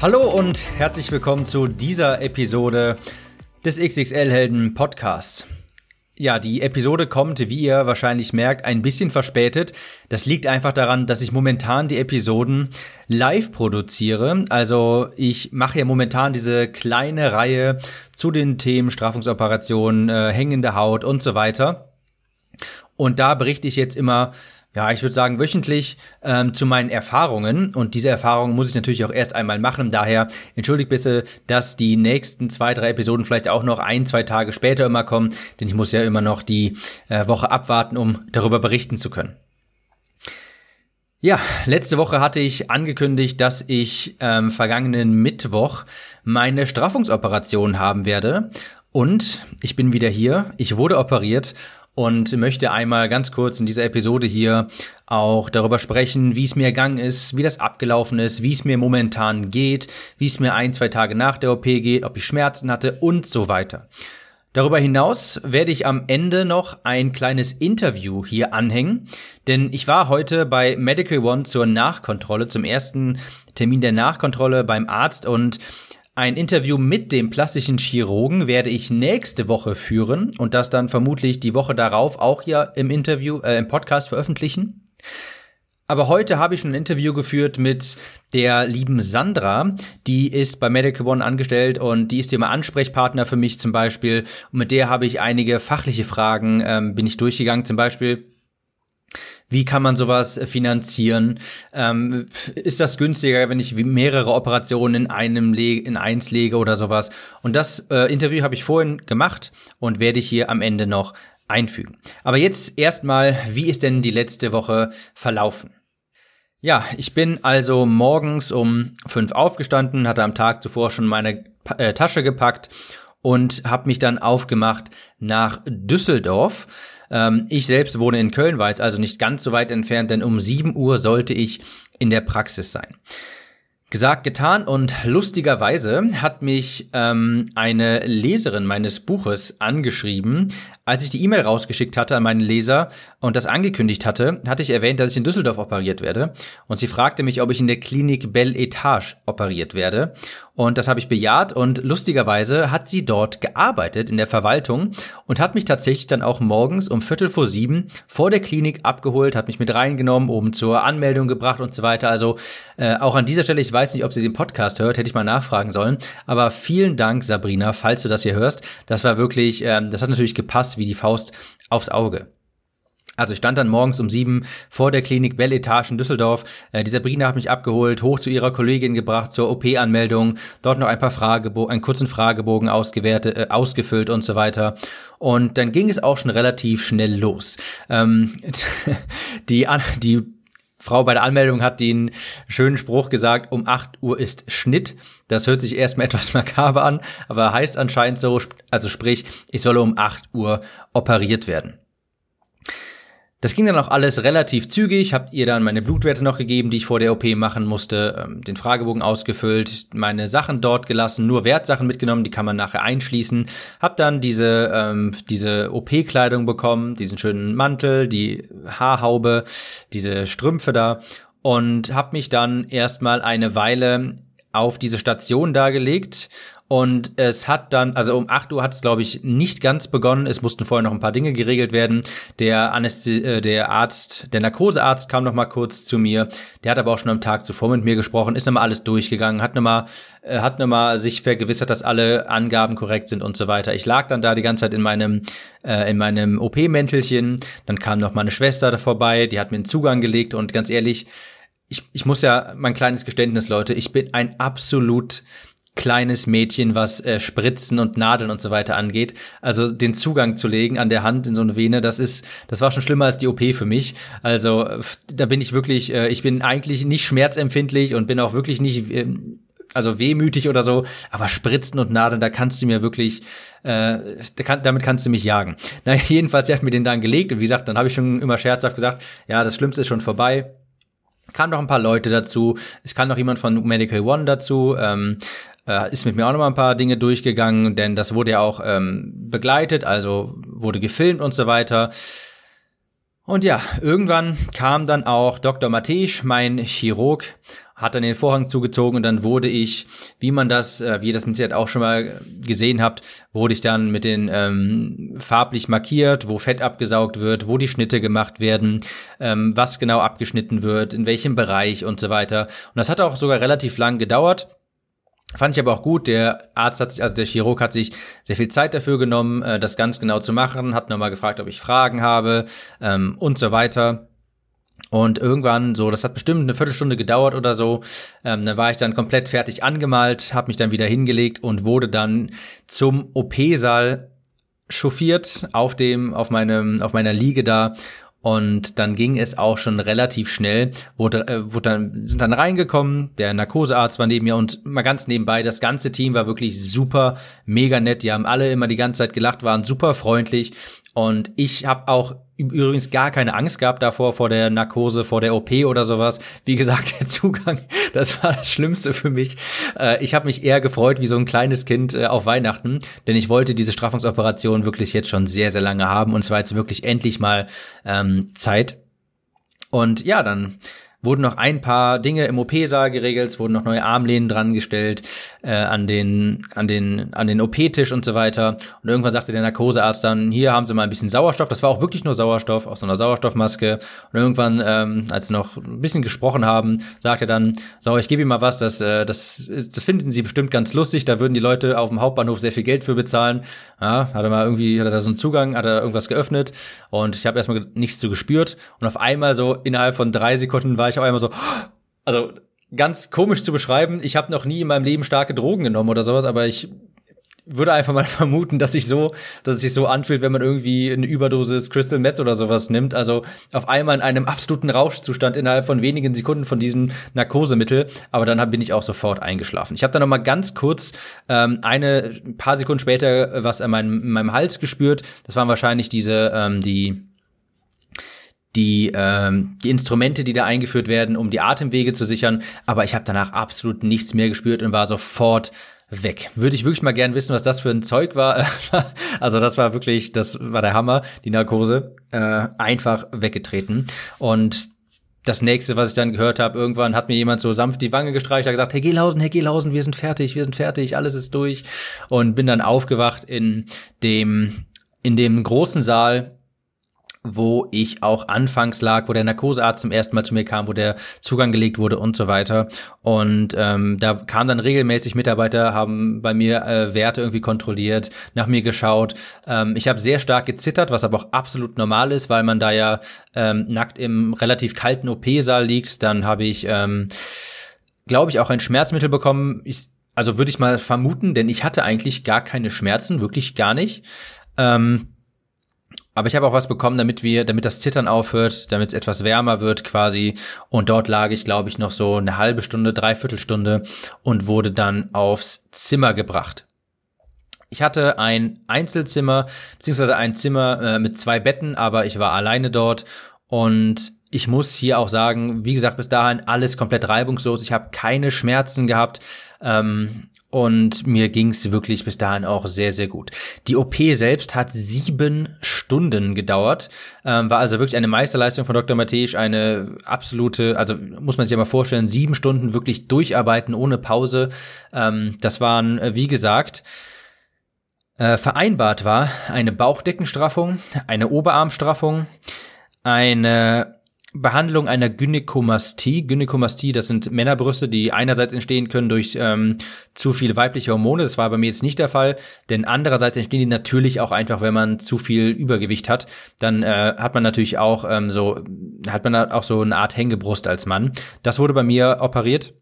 Hallo und herzlich willkommen zu dieser Episode des XXL Helden Podcasts. Ja, die Episode kommt, wie ihr wahrscheinlich merkt, ein bisschen verspätet. Das liegt einfach daran, dass ich momentan die Episoden live produziere. Also ich mache ja momentan diese kleine Reihe zu den Themen Strafungsoperationen, äh, hängende Haut und so weiter. Und da berichte ich jetzt immer ja, ich würde sagen, wöchentlich ähm, zu meinen Erfahrungen. Und diese Erfahrungen muss ich natürlich auch erst einmal machen. Daher entschuldigt bitte, dass die nächsten zwei, drei Episoden vielleicht auch noch ein, zwei Tage später immer kommen. Denn ich muss ja immer noch die äh, Woche abwarten, um darüber berichten zu können. Ja, letzte Woche hatte ich angekündigt, dass ich ähm, vergangenen Mittwoch meine Straffungsoperation haben werde. Und ich bin wieder hier. Ich wurde operiert und möchte einmal ganz kurz in dieser Episode hier auch darüber sprechen, wie es mir ergangen ist, wie das abgelaufen ist, wie es mir momentan geht, wie es mir ein, zwei Tage nach der OP geht, ob ich Schmerzen hatte und so weiter. Darüber hinaus werde ich am Ende noch ein kleines Interview hier anhängen, denn ich war heute bei Medical One zur Nachkontrolle, zum ersten Termin der Nachkontrolle beim Arzt und ein Interview mit dem plastischen Chirurgen werde ich nächste Woche führen und das dann vermutlich die Woche darauf auch hier im Interview, äh, im Podcast veröffentlichen. Aber heute habe ich schon ein Interview geführt mit der lieben Sandra. Die ist bei Medical One angestellt und die ist immer Ansprechpartner für mich zum Beispiel. Und mit der habe ich einige fachliche Fragen, ähm, bin ich durchgegangen. Zum Beispiel, wie kann man sowas äh, finanzieren? Ähm, ist das günstiger, wenn ich mehrere Operationen in einem Le in eins lege oder sowas? Und das äh, Interview habe ich vorhin gemacht und werde ich hier am Ende noch einfügen. Aber jetzt erstmal, wie ist denn die letzte Woche verlaufen? Ja, ich bin also morgens um fünf aufgestanden, hatte am Tag zuvor schon meine äh, Tasche gepackt und habe mich dann aufgemacht nach Düsseldorf. Ähm, ich selbst wohne in Köln, jetzt also nicht ganz so weit entfernt, denn um 7 Uhr sollte ich in der Praxis sein. Gesagt, getan und lustigerweise hat mich ähm, eine Leserin meines Buches angeschrieben, als ich die E-Mail rausgeschickt hatte an meinen Leser und das angekündigt hatte, hatte ich erwähnt, dass ich in Düsseldorf operiert werde und sie fragte mich, ob ich in der Klinik Belle Etage operiert werde und das habe ich bejaht und lustigerweise hat sie dort gearbeitet in der Verwaltung und hat mich tatsächlich dann auch morgens um Viertel vor sieben vor der Klinik abgeholt, hat mich mit reingenommen, oben zur Anmeldung gebracht und so weiter. Also äh, auch an dieser Stelle, ich weiß nicht, ob sie den Podcast hört, hätte ich mal nachfragen sollen. Aber vielen Dank, Sabrina, falls du das hier hörst. Das war wirklich, ähm, das hat natürlich gepasst wie die Faust aufs Auge. Also ich stand dann morgens um sieben vor der Klinik Belle Etage in Düsseldorf. Äh, die Sabrina hat mich abgeholt, hoch zu ihrer Kollegin gebracht zur OP-Anmeldung, dort noch ein paar Fragebogen, einen kurzen Fragebogen ausgewertet, äh, ausgefüllt und so weiter. Und dann ging es auch schon relativ schnell los. Ähm, die, die Frau bei der Anmeldung hat den schönen Spruch gesagt, um 8 Uhr ist Schnitt. Das hört sich erstmal etwas makaber an, aber heißt anscheinend so, also sprich, ich solle um 8 Uhr operiert werden. Das ging dann auch alles relativ zügig. Habt ihr dann meine Blutwerte noch gegeben, die ich vor der OP machen musste, ähm, den Fragebogen ausgefüllt, meine Sachen dort gelassen, nur Wertsachen mitgenommen, die kann man nachher einschließen. Hab dann diese ähm, diese OP-Kleidung bekommen, diesen schönen Mantel, die Haarhaube, diese Strümpfe da und hab mich dann erstmal eine Weile auf diese Station dargelegt und es hat dann, also um 8 Uhr hat es, glaube ich, nicht ganz begonnen. Es mussten vorher noch ein paar Dinge geregelt werden. Der Anästhesi äh, der Arzt, der Narkosearzt kam noch mal kurz zu mir. Der hat aber auch schon am Tag zuvor mit mir gesprochen, ist nochmal alles durchgegangen, hat nochmal, äh, hat nochmal sich vergewissert, dass alle Angaben korrekt sind und so weiter. Ich lag dann da die ganze Zeit in meinem, äh, in meinem OP-Mäntelchen. Dann kam noch meine Schwester da vorbei, die hat mir einen Zugang gelegt und ganz ehrlich, ich, ich muss ja mein kleines Geständnis, Leute, ich bin ein absolut kleines Mädchen, was äh, Spritzen und Nadeln und so weiter angeht. Also den Zugang zu legen an der Hand in so eine Vene, das ist, das war schon schlimmer als die OP für mich. Also da bin ich wirklich, äh, ich bin eigentlich nicht schmerzempfindlich und bin auch wirklich nicht äh, also wehmütig oder so, aber Spritzen und Nadeln, da kannst du mir wirklich, äh, damit kannst du mich jagen. Na, jedenfalls, er hat mir den dann gelegt und wie gesagt, dann habe ich schon immer scherzhaft gesagt, ja, das Schlimmste ist schon vorbei. Kam noch ein paar Leute dazu, es kam noch jemand von Medical One dazu, ähm, äh, ist mit mir auch noch mal ein paar Dinge durchgegangen, denn das wurde ja auch ähm, begleitet, also wurde gefilmt und so weiter. Und ja, irgendwann kam dann auch Dr. Matej, mein Chirurg, hat dann den Vorhang zugezogen und dann wurde ich, wie man das, äh, wie ihr das mit Sicherheit auch schon mal gesehen habt, wurde ich dann mit den ähm, farblich markiert, wo Fett abgesaugt wird, wo die Schnitte gemacht werden, ähm, was genau abgeschnitten wird, in welchem Bereich und so weiter. Und das hat auch sogar relativ lang gedauert. Fand ich aber auch gut. Der Arzt hat sich, also der Chirurg hat sich sehr viel Zeit dafür genommen, äh, das ganz genau zu machen, hat nochmal gefragt, ob ich Fragen habe ähm, und so weiter. Und irgendwann, so, das hat bestimmt eine Viertelstunde gedauert oder so, ähm, dann war ich dann komplett fertig angemalt, habe mich dann wieder hingelegt und wurde dann zum OP-Saal chauffiert auf dem, auf meinem, auf meiner Liege da und dann ging es auch schon relativ schnell, wurde, äh, wurde dann, sind dann reingekommen, der Narkosearzt war neben mir und mal ganz nebenbei, das ganze Team war wirklich super, mega nett. Die haben alle immer die ganze Zeit gelacht, waren super freundlich. Und ich habe auch übrigens gar keine Angst gehabt davor, vor der Narkose, vor der OP oder sowas. Wie gesagt, der Zugang, das war das Schlimmste für mich. Äh, ich habe mich eher gefreut wie so ein kleines Kind äh, auf Weihnachten, denn ich wollte diese Straffungsoperation wirklich jetzt schon sehr, sehr lange haben und zwar jetzt wirklich endlich mal ähm, Zeit. Und ja, dann wurden noch ein paar Dinge im OP-Saal geregelt, es wurden noch neue Armlehnen dran gestellt äh, an den an den an den OP-Tisch und so weiter. Und irgendwann sagte der Narkosearzt dann: Hier haben Sie mal ein bisschen Sauerstoff. Das war auch wirklich nur Sauerstoff aus so einer Sauerstoffmaske. Und irgendwann, ähm, als sie noch ein bisschen gesprochen haben, sagte er dann: So, ich gebe Ihnen mal was. Das äh, das das finden Sie bestimmt ganz lustig. Da würden die Leute auf dem Hauptbahnhof sehr viel Geld für bezahlen. Ja, hat er mal irgendwie hat er da so einen Zugang, hat er irgendwas geöffnet und ich habe erstmal nichts zu gespürt und auf einmal so innerhalb von drei Sekunden war ich auch einmal so, also ganz komisch zu beschreiben. Ich habe noch nie in meinem Leben starke Drogen genommen oder sowas, aber ich würde einfach mal vermuten, dass sich so, dass es sich so anfühlt, wenn man irgendwie eine Überdosis Crystal Meth oder sowas nimmt. Also auf einmal in einem absoluten Rauschzustand innerhalb von wenigen Sekunden von diesem Narkosemittel. Aber dann bin ich auch sofort eingeschlafen. Ich habe dann noch mal ganz kurz ähm, eine ein paar Sekunden später was an meinem, in meinem Hals gespürt. Das waren wahrscheinlich diese ähm, die die, ähm, die Instrumente, die da eingeführt werden, um die Atemwege zu sichern. Aber ich habe danach absolut nichts mehr gespürt und war sofort weg. Würde ich wirklich mal gern wissen, was das für ein Zeug war. also das war wirklich, das war der Hammer, die Narkose. Äh, einfach weggetreten. Und das nächste, was ich dann gehört habe, irgendwann hat mir jemand so sanft die Wange gestreicht, hat gesagt, Herr Gelhausen, Herr Gelhausen, wir sind fertig, wir sind fertig, alles ist durch. Und bin dann aufgewacht in dem, in dem großen Saal, wo ich auch anfangs lag, wo der Narkosearzt zum ersten Mal zu mir kam, wo der Zugang gelegt wurde und so weiter. Und ähm, da kamen dann regelmäßig Mitarbeiter, haben bei mir äh, Werte irgendwie kontrolliert, nach mir geschaut. Ähm, ich habe sehr stark gezittert, was aber auch absolut normal ist, weil man da ja ähm, nackt im relativ kalten OP-Saal liegt. Dann habe ich, ähm, glaube ich, auch ein Schmerzmittel bekommen. Ich, also würde ich mal vermuten, denn ich hatte eigentlich gar keine Schmerzen, wirklich gar nicht. Ähm, aber ich habe auch was bekommen, damit wir, damit das Zittern aufhört, damit es etwas wärmer wird quasi. Und dort lag ich, glaube ich, noch so eine halbe Stunde, dreiviertel Stunde und wurde dann aufs Zimmer gebracht. Ich hatte ein Einzelzimmer, beziehungsweise ein Zimmer äh, mit zwei Betten, aber ich war alleine dort und ich muss hier auch sagen, wie gesagt, bis dahin alles komplett reibungslos. Ich habe keine Schmerzen gehabt. Ähm, und mir ging's wirklich bis dahin auch sehr, sehr gut. Die OP selbst hat sieben Stunden gedauert, ähm, war also wirklich eine Meisterleistung von Dr. Matej, eine absolute, also muss man sich ja mal vorstellen, sieben Stunden wirklich durcharbeiten ohne Pause. Ähm, das waren, äh, wie gesagt, äh, vereinbart war eine Bauchdeckenstraffung, eine Oberarmstraffung, eine Behandlung einer Gynäkomastie. Gynäkomastie, das sind Männerbrüste, die einerseits entstehen können durch ähm, zu viele weibliche Hormone. Das war bei mir jetzt nicht der Fall, denn andererseits entstehen die natürlich auch einfach, wenn man zu viel Übergewicht hat. Dann äh, hat man natürlich auch ähm, so hat man auch so eine Art Hängebrust als Mann. Das wurde bei mir operiert.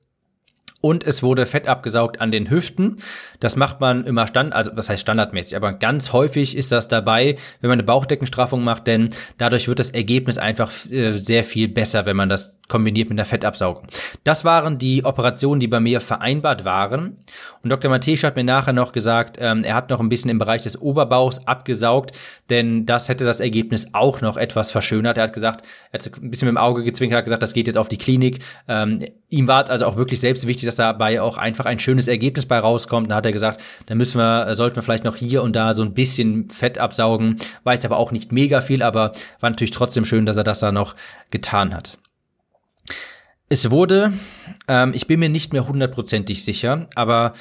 Und es wurde Fett abgesaugt an den Hüften. Das macht man immer stand, also was heißt standardmäßig, aber ganz häufig ist das dabei, wenn man eine Bauchdeckenstraffung macht, denn dadurch wird das Ergebnis einfach äh, sehr viel besser, wenn man das kombiniert mit einer Fettabsaugung. Das waren die Operationen, die bei mir vereinbart waren. Und Dr. Matthäus hat mir nachher noch gesagt, ähm, er hat noch ein bisschen im Bereich des Oberbauchs abgesaugt, denn das hätte das Ergebnis auch noch etwas verschönert. Er hat gesagt, er hat ein bisschen mit dem Auge gezwinkert, hat gesagt, das geht jetzt auf die Klinik. Ähm, ihm war es also auch wirklich selbst wichtig, dass dabei auch einfach ein schönes Ergebnis bei rauskommt. Da hat er gesagt, da müssen wir, sollten wir vielleicht noch hier und da so ein bisschen Fett absaugen. Weiß aber auch nicht mega viel, aber war natürlich trotzdem schön, dass er das da noch getan hat. Es wurde, ähm, ich bin mir nicht mehr hundertprozentig sicher, aber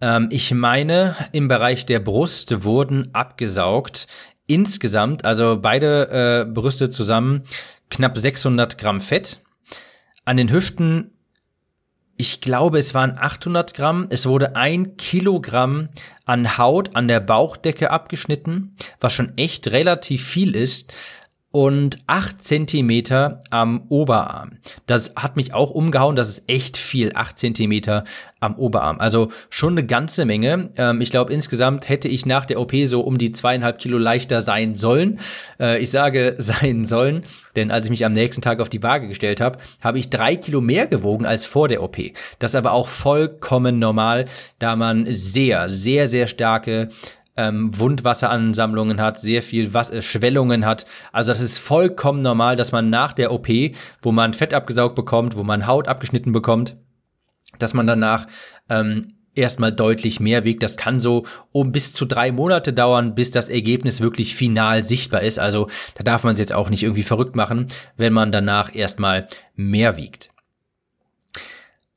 ähm, ich meine, im Bereich der Brust wurden abgesaugt insgesamt, also beide äh, Brüste zusammen, knapp 600 Gramm Fett. An den Hüften, ich glaube, es waren 800 Gramm. Es wurde ein Kilogramm an Haut an der Bauchdecke abgeschnitten, was schon echt relativ viel ist und acht Zentimeter am Oberarm. Das hat mich auch umgehauen, das ist echt viel, acht Zentimeter am Oberarm. Also schon eine ganze Menge. Ähm, ich glaube, insgesamt hätte ich nach der OP so um die zweieinhalb Kilo leichter sein sollen. Äh, ich sage sein sollen, denn als ich mich am nächsten Tag auf die Waage gestellt habe, habe ich drei Kilo mehr gewogen als vor der OP. Das ist aber auch vollkommen normal, da man sehr, sehr, sehr starke ähm, Wundwasseransammlungen hat, sehr viel Was äh, Schwellungen hat. Also das ist vollkommen normal, dass man nach der OP, wo man Fett abgesaugt bekommt, wo man Haut abgeschnitten bekommt, dass man danach ähm, erstmal deutlich mehr wiegt. Das kann so um bis zu drei Monate dauern, bis das Ergebnis wirklich final sichtbar ist. Also da darf man es jetzt auch nicht irgendwie verrückt machen, wenn man danach erstmal mehr wiegt.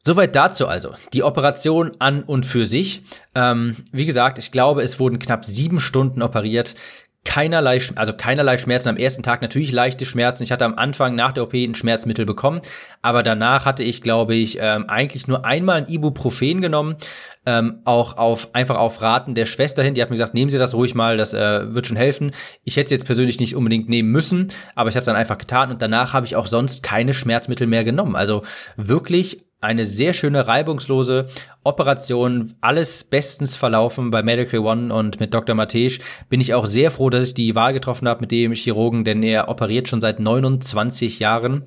Soweit dazu also. Die Operation an und für sich. Ähm, wie gesagt, ich glaube, es wurden knapp sieben Stunden operiert. Keinerlei, also keinerlei Schmerzen am ersten Tag, natürlich leichte Schmerzen. Ich hatte am Anfang nach der OP ein Schmerzmittel bekommen, aber danach hatte ich, glaube ich, ähm, eigentlich nur einmal ein Ibuprofen genommen, ähm, auch auf einfach auf Raten der Schwester hin. Die hat mir gesagt, nehmen Sie das ruhig mal, das äh, wird schon helfen. Ich hätte es jetzt persönlich nicht unbedingt nehmen müssen, aber ich habe dann einfach getan und danach habe ich auch sonst keine Schmerzmittel mehr genommen. Also wirklich eine sehr schöne, reibungslose Operation, alles bestens verlaufen bei Medical One und mit Dr. Matej. Bin ich auch sehr froh, dass ich die Wahl getroffen habe mit dem Chirurgen, denn er operiert schon seit 29 Jahren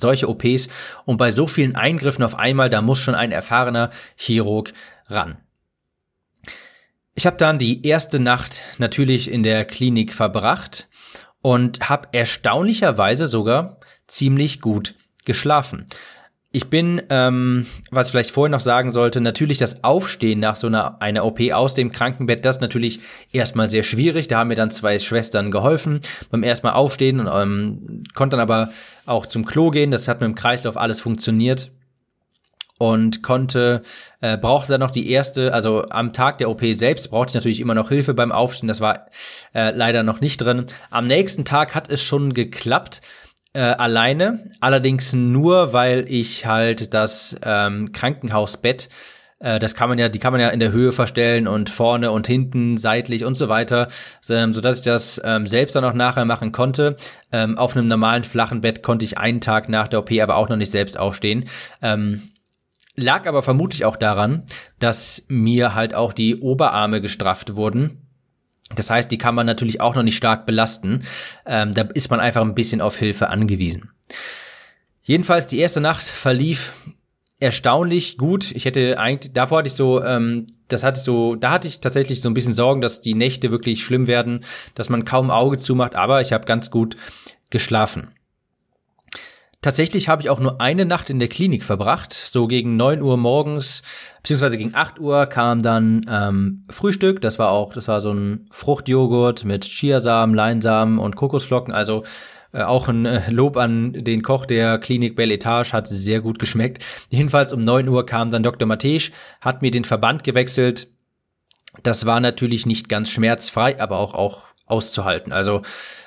solche OPs und bei so vielen Eingriffen auf einmal, da muss schon ein erfahrener Chirurg ran. Ich habe dann die erste Nacht natürlich in der Klinik verbracht und habe erstaunlicherweise sogar ziemlich gut geschlafen. Ich bin, ähm, was ich vielleicht vorher noch sagen sollte, natürlich das Aufstehen nach so einer, einer OP aus dem Krankenbett, das natürlich erstmal sehr schwierig. Da haben mir dann zwei Schwestern geholfen beim erstmal Aufstehen und ähm, konnte dann aber auch zum Klo gehen. Das hat mit dem Kreislauf alles funktioniert und konnte, äh, brauchte dann noch die erste, also am Tag der OP selbst brauchte ich natürlich immer noch Hilfe beim Aufstehen, das war äh, leider noch nicht drin. Am nächsten Tag hat es schon geklappt äh, alleine, allerdings nur, weil ich halt das ähm, Krankenhausbett äh, das kann man ja, die kann man ja in der Höhe verstellen und vorne und hinten, seitlich und so weiter, ähm, so dass ich das ähm, selbst dann auch nachher machen konnte. Ähm, auf einem normalen flachen Bett konnte ich einen Tag nach der OP aber auch noch nicht selbst aufstehen. Ähm, lag aber vermutlich auch daran, dass mir halt auch die Oberarme gestrafft wurden das heißt, die kann man natürlich auch noch nicht stark belasten. Ähm, da ist man einfach ein bisschen auf Hilfe angewiesen. Jedenfalls, die erste Nacht verlief erstaunlich gut. Ich hätte eigentlich, davor hatte ich so, ähm, das hatte ich so, da hatte ich tatsächlich so ein bisschen Sorgen, dass die Nächte wirklich schlimm werden, dass man kaum Auge zumacht, aber ich habe ganz gut geschlafen. Tatsächlich habe ich auch nur eine Nacht in der Klinik verbracht. So gegen neun Uhr morgens, beziehungsweise gegen acht Uhr kam dann ähm, Frühstück. Das war auch, das war so ein Fruchtjoghurt mit Chiasamen, Leinsamen und Kokosflocken. Also äh, auch ein äh, Lob an den Koch der Klinik Belle Etage, hat sehr gut geschmeckt. Jedenfalls um neun Uhr kam dann Dr. Matej, hat mir den Verband gewechselt. Das war natürlich nicht ganz schmerzfrei, aber auch, auch auszuhalten. Also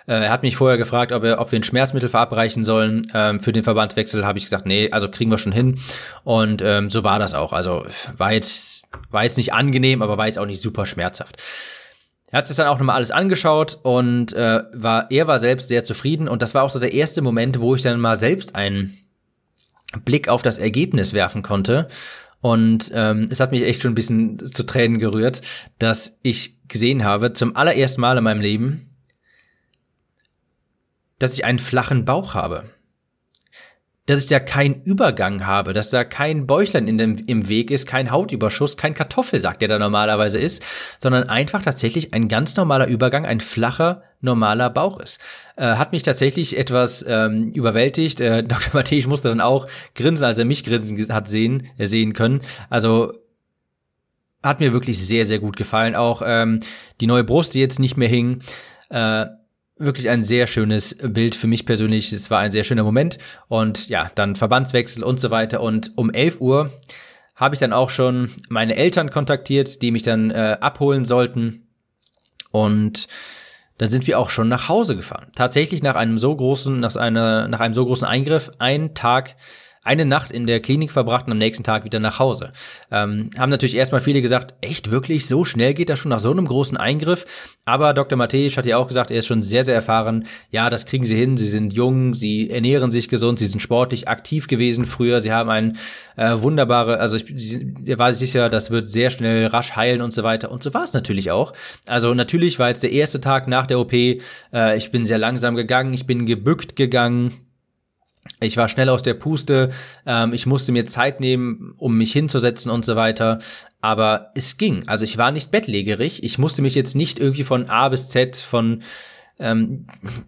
er hat mich vorher gefragt, ob, er, ob wir ein Schmerzmittel verabreichen sollen. Ähm, für den Verbandwechsel habe ich gesagt, nee, also kriegen wir schon hin. Und ähm, so war das auch. Also war jetzt, war jetzt nicht angenehm, aber war jetzt auch nicht super schmerzhaft. Er hat sich dann auch nochmal alles angeschaut und äh, war, er war selbst sehr zufrieden. Und das war auch so der erste Moment, wo ich dann mal selbst einen Blick auf das Ergebnis werfen konnte. Und ähm, es hat mich echt schon ein bisschen zu Tränen gerührt, dass ich gesehen habe, zum allerersten Mal in meinem Leben, dass ich einen flachen Bauch habe dass ich da keinen Übergang habe, dass da kein Bäuchlein in dem, im Weg ist, kein Hautüberschuss, kein Kartoffelsack, der da normalerweise ist, sondern einfach tatsächlich ein ganz normaler Übergang, ein flacher, normaler Bauch ist. Äh, hat mich tatsächlich etwas ähm, überwältigt. Äh, Dr. Matthäus musste dann auch grinsen, als er mich grinsen hat sehen, äh, sehen können. Also hat mir wirklich sehr, sehr gut gefallen. Auch ähm, die neue Brust, die jetzt nicht mehr hing. Äh, wirklich ein sehr schönes Bild für mich persönlich. Es war ein sehr schöner Moment und ja, dann Verbandswechsel und so weiter. Und um 11 Uhr habe ich dann auch schon meine Eltern kontaktiert, die mich dann äh, abholen sollten. Und dann sind wir auch schon nach Hause gefahren. Tatsächlich nach einem so großen, nach einer, nach einem so großen Eingriff, einen Tag eine Nacht in der Klinik verbracht und am nächsten Tag wieder nach Hause. Ähm, haben natürlich erstmal viele gesagt, echt wirklich, so schnell geht das schon nach so einem großen Eingriff. Aber Dr. Matthäus hat ja auch gesagt, er ist schon sehr, sehr erfahren. Ja, das kriegen sie hin. Sie sind jung, sie ernähren sich gesund, sie sind sportlich aktiv gewesen früher. Sie haben ein äh, wunderbare, also ich, er war sich sicher, das wird sehr schnell rasch heilen und so weiter. Und so war es natürlich auch. Also natürlich war jetzt der erste Tag nach der OP. Äh, ich bin sehr langsam gegangen, ich bin gebückt gegangen ich war schnell aus der Puste, ähm, ich musste mir Zeit nehmen, um mich hinzusetzen und so weiter. Aber es ging. Also ich war nicht bettlägerig. Ich musste mich jetzt nicht irgendwie von A bis Z von ähm,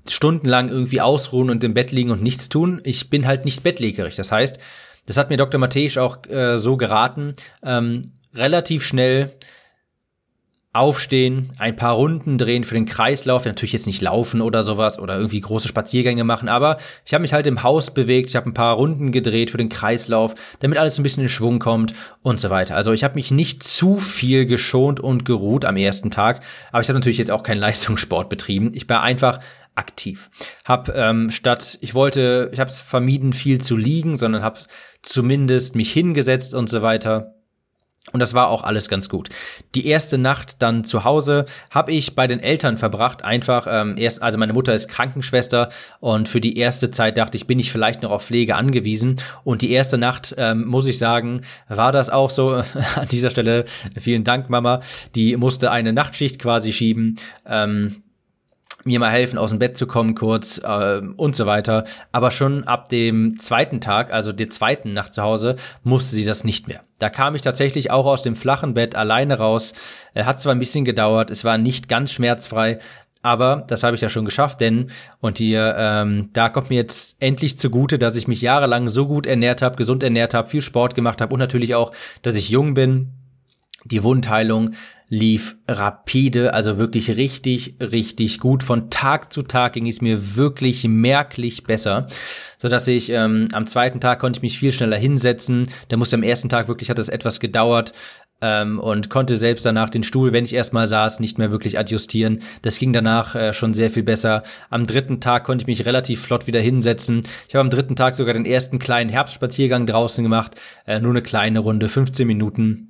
stundenlang irgendwie ausruhen und im Bett liegen und nichts tun. Ich bin halt nicht bettlägerig. Das heißt, das hat mir Dr. Matthäus auch äh, so geraten, ähm, relativ schnell aufstehen, ein paar Runden drehen für den Kreislauf, natürlich jetzt nicht laufen oder sowas oder irgendwie große Spaziergänge machen, aber ich habe mich halt im Haus bewegt, ich habe ein paar Runden gedreht für den Kreislauf, damit alles ein bisschen in Schwung kommt und so weiter. Also ich habe mich nicht zu viel geschont und geruht am ersten Tag, aber ich habe natürlich jetzt auch keinen Leistungssport betrieben. Ich war einfach aktiv. Hab ähm, statt ich wollte, ich habe es vermieden viel zu liegen, sondern habe zumindest mich hingesetzt und so weiter und das war auch alles ganz gut. Die erste Nacht dann zu Hause habe ich bei den Eltern verbracht. Einfach ähm, erst, also meine Mutter ist Krankenschwester und für die erste Zeit dachte ich, bin ich vielleicht noch auf Pflege angewiesen. Und die erste Nacht ähm, muss ich sagen, war das auch so. An dieser Stelle vielen Dank, Mama. Die musste eine Nachtschicht quasi schieben. Ähm, mir mal helfen, aus dem Bett zu kommen kurz äh, und so weiter. Aber schon ab dem zweiten Tag, also der zweiten Nacht zu Hause, musste sie das nicht mehr. Da kam ich tatsächlich auch aus dem flachen Bett alleine raus. Äh, hat zwar ein bisschen gedauert, es war nicht ganz schmerzfrei, aber das habe ich ja schon geschafft, denn und hier ähm, da kommt mir jetzt endlich zugute, dass ich mich jahrelang so gut ernährt habe, gesund ernährt habe, viel Sport gemacht habe und natürlich auch, dass ich jung bin. Die Wundheilung lief rapide, also wirklich richtig, richtig gut. Von Tag zu Tag ging es mir wirklich merklich besser, so dass ich ähm, am zweiten Tag konnte ich mich viel schneller hinsetzen. Da musste am ersten Tag wirklich hat es etwas gedauert ähm, und konnte selbst danach den Stuhl, wenn ich erstmal saß, nicht mehr wirklich adjustieren. Das ging danach äh, schon sehr viel besser. Am dritten Tag konnte ich mich relativ flott wieder hinsetzen. Ich habe am dritten Tag sogar den ersten kleinen Herbstspaziergang draußen gemacht, äh, nur eine kleine Runde, 15 Minuten.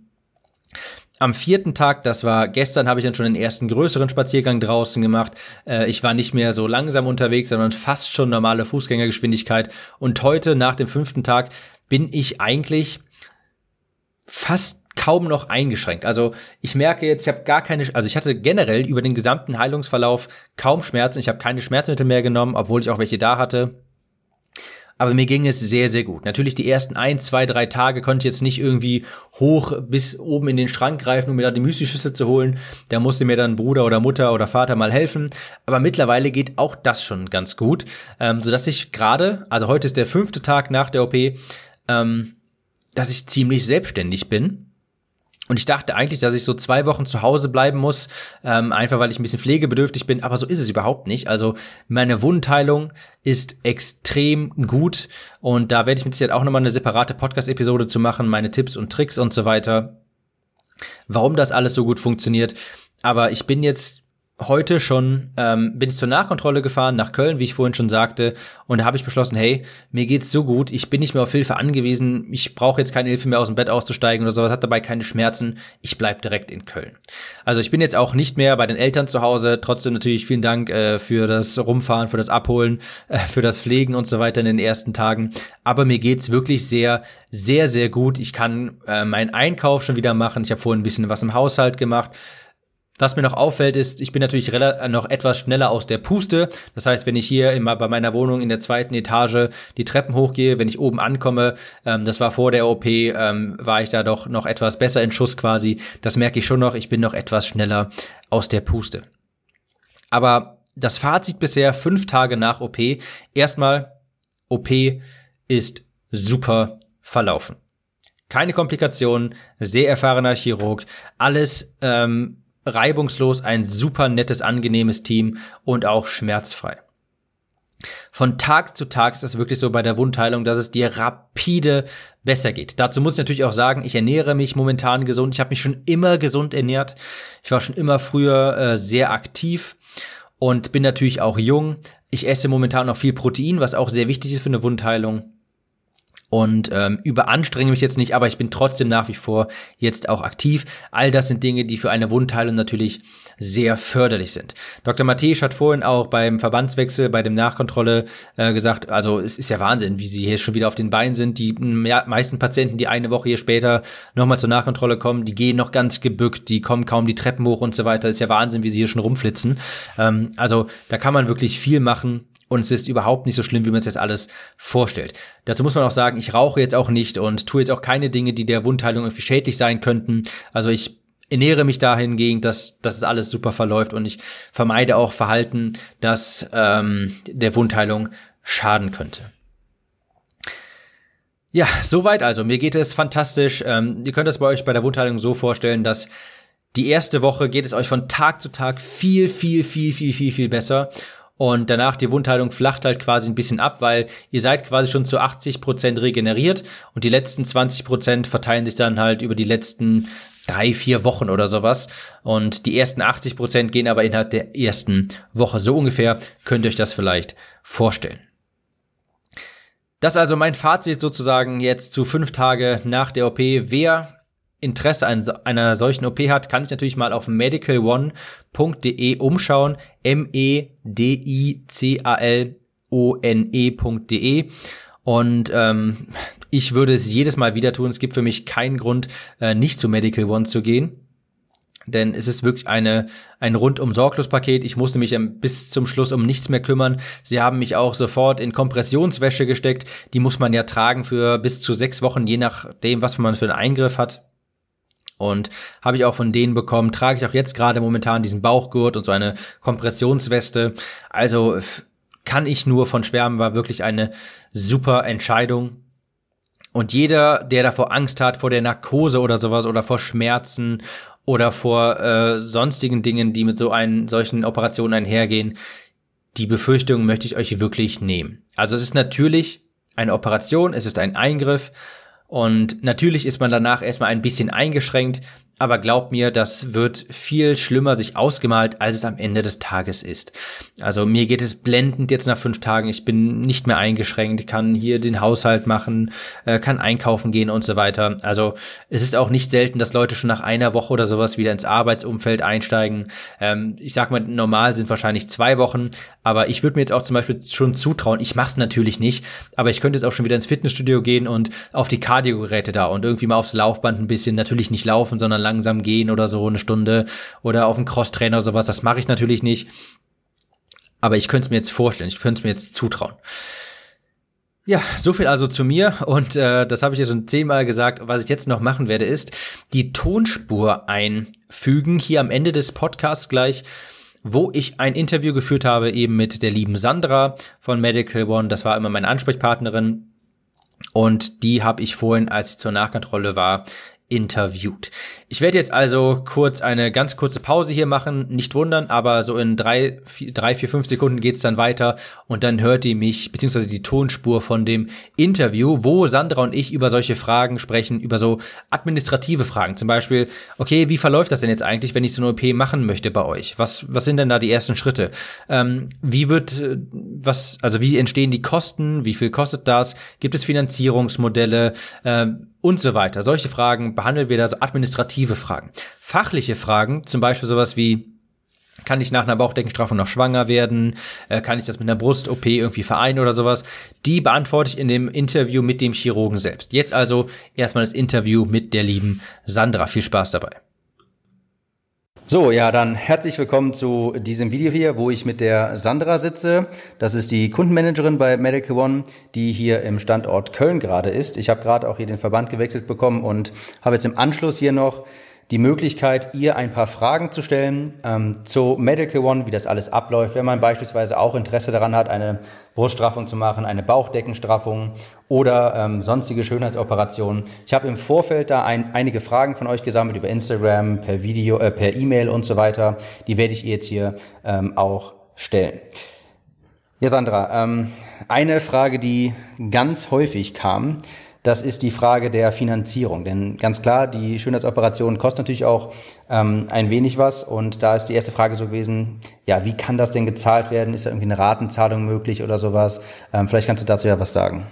Am vierten Tag, das war gestern, habe ich dann schon den ersten größeren Spaziergang draußen gemacht. Äh, ich war nicht mehr so langsam unterwegs, sondern fast schon normale Fußgängergeschwindigkeit. Und heute, nach dem fünften Tag, bin ich eigentlich fast kaum noch eingeschränkt. Also ich merke jetzt, ich habe gar keine, also ich hatte generell über den gesamten Heilungsverlauf kaum Schmerzen. Ich habe keine Schmerzmittel mehr genommen, obwohl ich auch welche da hatte. Aber mir ging es sehr, sehr gut. Natürlich die ersten ein, zwei, drei Tage konnte ich jetzt nicht irgendwie hoch bis oben in den Schrank greifen, um mir da die Müslischüssel zu holen. Da musste mir dann Bruder oder Mutter oder Vater mal helfen. Aber mittlerweile geht auch das schon ganz gut. Ähm, sodass ich gerade, also heute ist der fünfte Tag nach der OP, ähm, dass ich ziemlich selbstständig bin und ich dachte eigentlich, dass ich so zwei Wochen zu Hause bleiben muss, ähm, einfach weil ich ein bisschen pflegebedürftig bin, aber so ist es überhaupt nicht. Also meine Wundheilung ist extrem gut und da werde ich mit Sicherheit auch nochmal eine separate Podcast-Episode zu machen, meine Tipps und Tricks und so weiter, warum das alles so gut funktioniert. Aber ich bin jetzt heute schon ähm, bin ich zur Nachkontrolle gefahren nach Köln, wie ich vorhin schon sagte, und da habe ich beschlossen, hey, mir geht's so gut, ich bin nicht mehr auf Hilfe angewiesen, ich brauche jetzt keine Hilfe mehr aus dem Bett auszusteigen oder sowas, hat dabei keine Schmerzen, ich bleib direkt in Köln. Also ich bin jetzt auch nicht mehr bei den Eltern zu Hause, trotzdem natürlich vielen Dank äh, für das Rumfahren, für das Abholen, äh, für das Pflegen und so weiter in den ersten Tagen, aber mir geht's wirklich sehr, sehr, sehr gut. Ich kann äh, meinen Einkauf schon wieder machen, ich habe vorhin ein bisschen was im Haushalt gemacht, was mir noch auffällt, ist, ich bin natürlich noch etwas schneller aus der Puste. Das heißt, wenn ich hier immer bei meiner Wohnung in der zweiten Etage die Treppen hochgehe, wenn ich oben ankomme, ähm, das war vor der OP, ähm, war ich da doch noch etwas besser in Schuss quasi. Das merke ich schon noch. Ich bin noch etwas schneller aus der Puste. Aber das Fazit bisher, fünf Tage nach OP. Erstmal, OP ist super verlaufen. Keine Komplikationen, sehr erfahrener Chirurg, alles ähm, reibungslos, ein super nettes, angenehmes Team und auch schmerzfrei. Von Tag zu Tag ist es wirklich so bei der Wundheilung, dass es dir rapide besser geht. Dazu muss ich natürlich auch sagen, ich ernähre mich momentan gesund. Ich habe mich schon immer gesund ernährt. Ich war schon immer früher äh, sehr aktiv und bin natürlich auch jung. Ich esse momentan noch viel Protein, was auch sehr wichtig ist für eine Wundheilung und ähm, überanstrenge mich jetzt nicht, aber ich bin trotzdem nach wie vor jetzt auch aktiv. All das sind Dinge, die für eine Wundheilung natürlich sehr förderlich sind. Dr. Matthäus hat vorhin auch beim Verbandswechsel, bei dem Nachkontrolle äh, gesagt, also es ist ja Wahnsinn, wie sie hier schon wieder auf den Beinen sind. Die meisten Patienten, die eine Woche hier später nochmal zur Nachkontrolle kommen, die gehen noch ganz gebückt, die kommen kaum die Treppen hoch und so weiter. ist ja Wahnsinn, wie sie hier schon rumflitzen. Ähm, also da kann man wirklich viel machen und es ist überhaupt nicht so schlimm, wie man sich das alles vorstellt. Dazu muss man auch sagen, ich rauche jetzt auch nicht und tue jetzt auch keine Dinge, die der Wundheilung irgendwie schädlich sein könnten. Also ich ernähre mich dahingehend, dass, dass es alles super verläuft und ich vermeide auch Verhalten, das ähm, der Wundheilung schaden könnte. Ja, soweit also. Mir geht es fantastisch. Ähm, ihr könnt es bei euch bei der Wundheilung so vorstellen, dass die erste Woche geht es euch von Tag zu Tag viel, viel, viel, viel, viel, viel besser. Und danach die Wundheilung flacht halt quasi ein bisschen ab, weil ihr seid quasi schon zu 80 Prozent regeneriert und die letzten 20 Prozent verteilen sich dann halt über die letzten drei, vier Wochen oder sowas. Und die ersten 80 Prozent gehen aber innerhalb der ersten Woche. So ungefähr könnt ihr euch das vielleicht vorstellen. Das ist also mein Fazit sozusagen jetzt zu fünf Tage nach der OP. Wer Interesse an einer solchen OP hat, kann sich natürlich mal auf medicalone.de umschauen. M-E-D-I-C-A-L-O-N-E.de. Und ähm, ich würde es jedes Mal wieder tun. Es gibt für mich keinen Grund, äh, nicht zu Medical One zu gehen. Denn es ist wirklich eine, ein rundum sorglos Paket. Ich musste mich bis zum Schluss um nichts mehr kümmern. Sie haben mich auch sofort in Kompressionswäsche gesteckt. Die muss man ja tragen für bis zu sechs Wochen, je nachdem, was man für einen Eingriff hat. Und habe ich auch von denen bekommen, trage ich auch jetzt gerade momentan diesen Bauchgurt und so eine Kompressionsweste. Also kann ich nur von schwärmen, war wirklich eine super Entscheidung. Und jeder, der davor Angst hat, vor der Narkose oder sowas oder vor Schmerzen oder vor äh, sonstigen Dingen, die mit so einen solchen Operationen einhergehen, die Befürchtung möchte ich euch wirklich nehmen. Also es ist natürlich eine Operation, es ist ein Eingriff und natürlich ist man danach erstmal ein bisschen eingeschränkt, aber glaubt mir, das wird viel schlimmer sich ausgemalt, als es am Ende des Tages ist. Also mir geht es blendend jetzt nach fünf Tagen. Ich bin nicht mehr eingeschränkt, kann hier den Haushalt machen, äh, kann einkaufen gehen und so weiter. Also es ist auch nicht selten, dass Leute schon nach einer Woche oder sowas wieder ins Arbeitsumfeld einsteigen. Ähm, ich sag mal, normal sind wahrscheinlich zwei Wochen, aber ich würde mir jetzt auch zum Beispiel schon zutrauen, ich mache es natürlich nicht, aber ich könnte jetzt auch schon wieder ins Fitnessstudio gehen und auf die Kardiogeräte da und irgendwie mal aufs Laufband ein bisschen, natürlich nicht laufen, sondern langsam gehen oder so eine Stunde oder auf einen Crosstrainer oder sowas. Das mache ich natürlich nicht. Aber ich könnte es mir jetzt vorstellen, ich könnte es mir jetzt zutrauen. Ja, so viel also zu mir und äh, das habe ich ja schon zehnmal gesagt. Was ich jetzt noch machen werde, ist die Tonspur einfügen hier am Ende des Podcasts gleich, wo ich ein Interview geführt habe eben mit der lieben Sandra von Medical One. Das war immer meine Ansprechpartnerin und die habe ich vorhin, als ich zur Nachkontrolle war, interviewt. Ich werde jetzt also kurz eine ganz kurze Pause hier machen, nicht wundern, aber so in drei, vier, drei, vier fünf Sekunden geht's dann weiter und dann hört ihr mich, beziehungsweise die Tonspur von dem Interview, wo Sandra und ich über solche Fragen sprechen, über so administrative Fragen. Zum Beispiel, okay, wie verläuft das denn jetzt eigentlich, wenn ich so eine OP machen möchte bei euch? Was, was sind denn da die ersten Schritte? Ähm, wie wird, äh, was, also wie entstehen die Kosten? Wie viel kostet das? Gibt es Finanzierungsmodelle? Ähm, und so weiter. Solche Fragen behandeln wir da, so administrative Fragen. Fachliche Fragen, zum Beispiel sowas wie, kann ich nach einer Bauchdeckenstraffung noch schwanger werden? Äh, kann ich das mit einer Brust-OP irgendwie vereinen oder sowas? Die beantworte ich in dem Interview mit dem Chirurgen selbst. Jetzt also erstmal das Interview mit der lieben Sandra. Viel Spaß dabei. So, ja, dann herzlich willkommen zu diesem Video hier, wo ich mit der Sandra sitze. Das ist die Kundenmanagerin bei Medical One, die hier im Standort Köln gerade ist. Ich habe gerade auch hier den Verband gewechselt bekommen und habe jetzt im Anschluss hier noch die Möglichkeit, ihr ein paar Fragen zu stellen ähm, zu Medical One, wie das alles abläuft, wenn man beispielsweise auch Interesse daran hat, eine Bruststraffung zu machen, eine Bauchdeckenstraffung oder ähm, sonstige Schönheitsoperationen. Ich habe im Vorfeld da ein, einige Fragen von euch gesammelt über Instagram, per Video, äh, per E-Mail und so weiter. Die werde ich ihr jetzt hier ähm, auch stellen. Ja, Sandra, ähm, eine Frage, die ganz häufig kam, das ist die Frage der Finanzierung. Denn ganz klar, die Schönheitsoperation kostet natürlich auch ähm, ein wenig was. Und da ist die erste Frage so gewesen, ja, wie kann das denn gezahlt werden? Ist da irgendwie eine Ratenzahlung möglich oder sowas? Ähm, vielleicht kannst du dazu ja was sagen.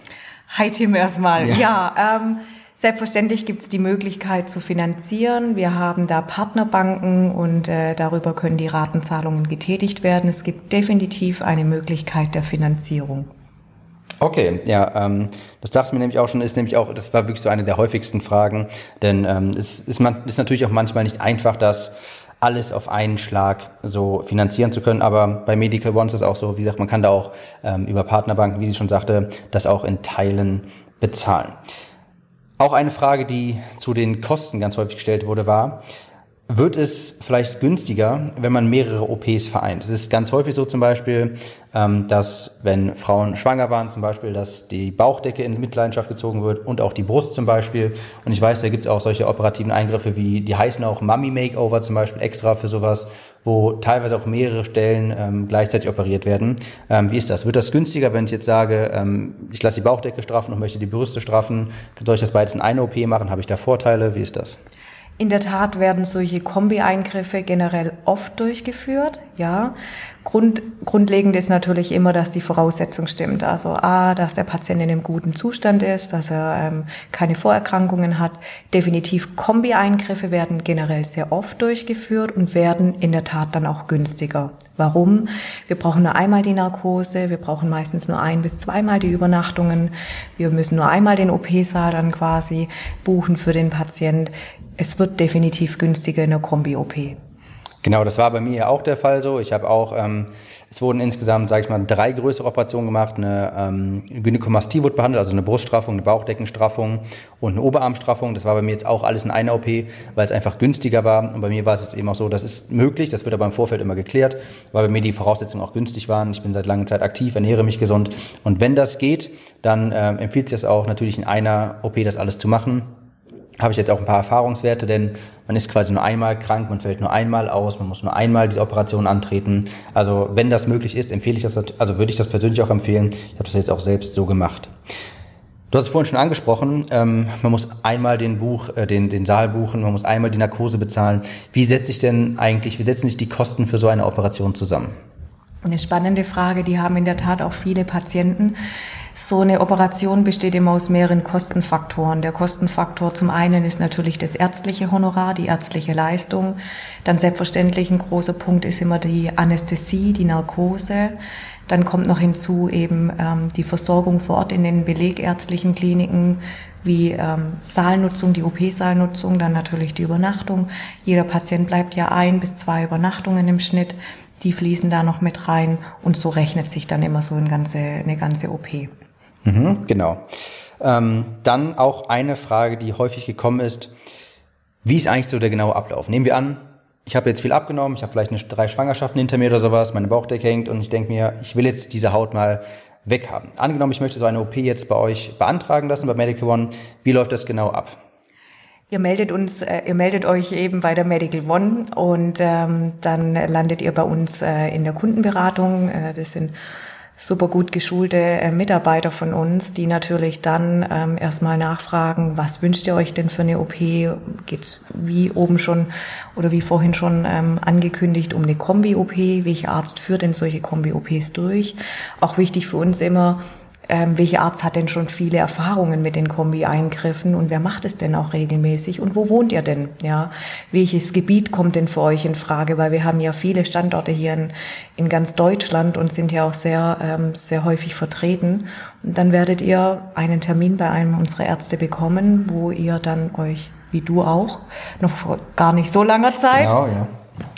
Hi Tim erstmal. Ja, ja ähm, Selbstverständlich gibt es die Möglichkeit zu finanzieren. Wir haben da Partnerbanken und äh, darüber können die Ratenzahlungen getätigt werden. Es gibt definitiv eine Möglichkeit der Finanzierung. Okay, ja, ähm, das dachte ich mir nämlich auch schon, ist nämlich auch, das war wirklich so eine der häufigsten Fragen, denn ähm, es ist, man, ist natürlich auch manchmal nicht einfach, das alles auf einen Schlag so finanzieren zu können, aber bei Medical One ist es auch so, wie gesagt, man kann da auch ähm, über Partnerbanken, wie sie schon sagte, das auch in Teilen bezahlen. Auch eine Frage, die zu den Kosten ganz häufig gestellt wurde, war, wird es vielleicht günstiger, wenn man mehrere OPs vereint. Es ist ganz häufig so zum Beispiel, ähm, dass wenn Frauen schwanger waren, zum Beispiel, dass die Bauchdecke in Mitleidenschaft gezogen wird und auch die Brust zum Beispiel. Und ich weiß, da gibt es auch solche operativen Eingriffe wie, die heißen auch Mummy Makeover zum Beispiel extra für sowas, wo teilweise auch mehrere Stellen ähm, gleichzeitig operiert werden. Ähm, wie ist das? Wird das günstiger, wenn ich jetzt sage, ich lasse die Bauchdecke straffen und möchte die Brüste straffen? Soll ich das beides in eine OP machen? Habe ich da Vorteile? Wie ist das? In der Tat werden solche Kombi-Eingriffe generell oft durchgeführt, ja. Grund, grundlegend ist natürlich immer, dass die Voraussetzung stimmt. Also A, dass der Patient in einem guten Zustand ist, dass er ähm, keine Vorerkrankungen hat. Definitiv Kombi-Eingriffe werden generell sehr oft durchgeführt und werden in der Tat dann auch günstiger. Warum? Wir brauchen nur einmal die Narkose, wir brauchen meistens nur ein bis zweimal die Übernachtungen, wir müssen nur einmal den OP-Saal dann quasi buchen für den Patient es wird definitiv günstiger in der Kombi-OP. Genau, das war bei mir ja auch der Fall so. Ich habe auch, ähm, es wurden insgesamt, sage ich mal, drei größere Operationen gemacht. Eine ähm, Gynäkomastie wurde behandelt, also eine Bruststraffung, eine Bauchdeckenstraffung und eine Oberarmstraffung. Das war bei mir jetzt auch alles in einer OP, weil es einfach günstiger war. Und bei mir war es jetzt eben auch so, das ist möglich, das wird aber im Vorfeld immer geklärt, weil bei mir die Voraussetzungen auch günstig waren. Ich bin seit langer Zeit aktiv, ernähre mich gesund. Und wenn das geht, dann ähm, empfiehlt das auch natürlich in einer OP das alles zu machen habe ich jetzt auch ein paar Erfahrungswerte, denn man ist quasi nur einmal krank, man fällt nur einmal aus, man muss nur einmal diese Operation antreten. Also wenn das möglich ist, empfehle ich das, also würde ich das persönlich auch empfehlen. Ich habe das jetzt auch selbst so gemacht. Du hast es vorhin schon angesprochen, ähm, man muss einmal den Buch, äh, den, den Saal buchen, man muss einmal die Narkose bezahlen. Wie setzt sich denn eigentlich, wie setzen sich die Kosten für so eine Operation zusammen? Eine spannende Frage, die haben in der Tat auch viele Patienten. So eine Operation besteht immer aus mehreren Kostenfaktoren. Der Kostenfaktor zum einen ist natürlich das ärztliche Honorar, die ärztliche Leistung. Dann selbstverständlich ein großer Punkt ist immer die Anästhesie, die Narkose. Dann kommt noch hinzu eben ähm, die Versorgung vor Ort in den belegärztlichen Kliniken, wie ähm, Saalnutzung, die OP-Saalnutzung, dann natürlich die Übernachtung. Jeder Patient bleibt ja ein bis zwei Übernachtungen im Schnitt. Die fließen da noch mit rein und so rechnet sich dann immer so eine ganze, eine ganze OP. Mhm, genau. Ähm, dann auch eine Frage, die häufig gekommen ist. Wie ist eigentlich so der genaue Ablauf? Nehmen wir an, ich habe jetzt viel abgenommen, ich habe vielleicht eine, drei Schwangerschaften hinter mir oder sowas, meine Bauchdecke hängt und ich denke mir, ich will jetzt diese Haut mal weghaben. Angenommen, ich möchte so eine OP jetzt bei euch beantragen lassen, bei Medical One. Wie läuft das genau ab? Ihr meldet uns, äh, ihr meldet euch eben bei der Medical One und ähm, dann landet ihr bei uns äh, in der Kundenberatung. Äh, das sind super gut geschulte äh, Mitarbeiter von uns, die natürlich dann ähm, erstmal nachfragen, was wünscht ihr euch denn für eine OP? Geht's wie oben schon oder wie vorhin schon ähm, angekündigt um eine Kombi-OP? Welcher Arzt führt denn solche Kombi-OPs durch? Auch wichtig für uns immer, ähm, welcher Arzt hat denn schon viele Erfahrungen mit den Kombi-Eingriffen und wer macht es denn auch regelmäßig und wo wohnt ihr denn? Ja, welches Gebiet kommt denn für euch in Frage? Weil wir haben ja viele Standorte hier in, in ganz Deutschland und sind ja auch sehr, ähm, sehr häufig vertreten. Und dann werdet ihr einen Termin bei einem unserer Ärzte bekommen, wo ihr dann euch, wie du auch, noch vor gar nicht so langer Zeit, genau, ja.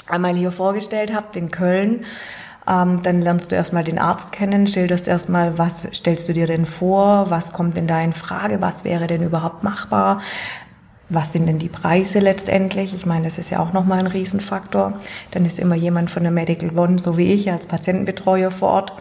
einmal hier vorgestellt habt in Köln ähm, dann lernst du erstmal den Arzt kennen, schilderst erstmal, was stellst du dir denn vor, was kommt denn da in Frage, was wäre denn überhaupt machbar, was sind denn die Preise letztendlich? Ich meine, das ist ja auch nochmal ein Riesenfaktor. Dann ist immer jemand von der Medical One, so wie ich, als Patientenbetreuer vor Ort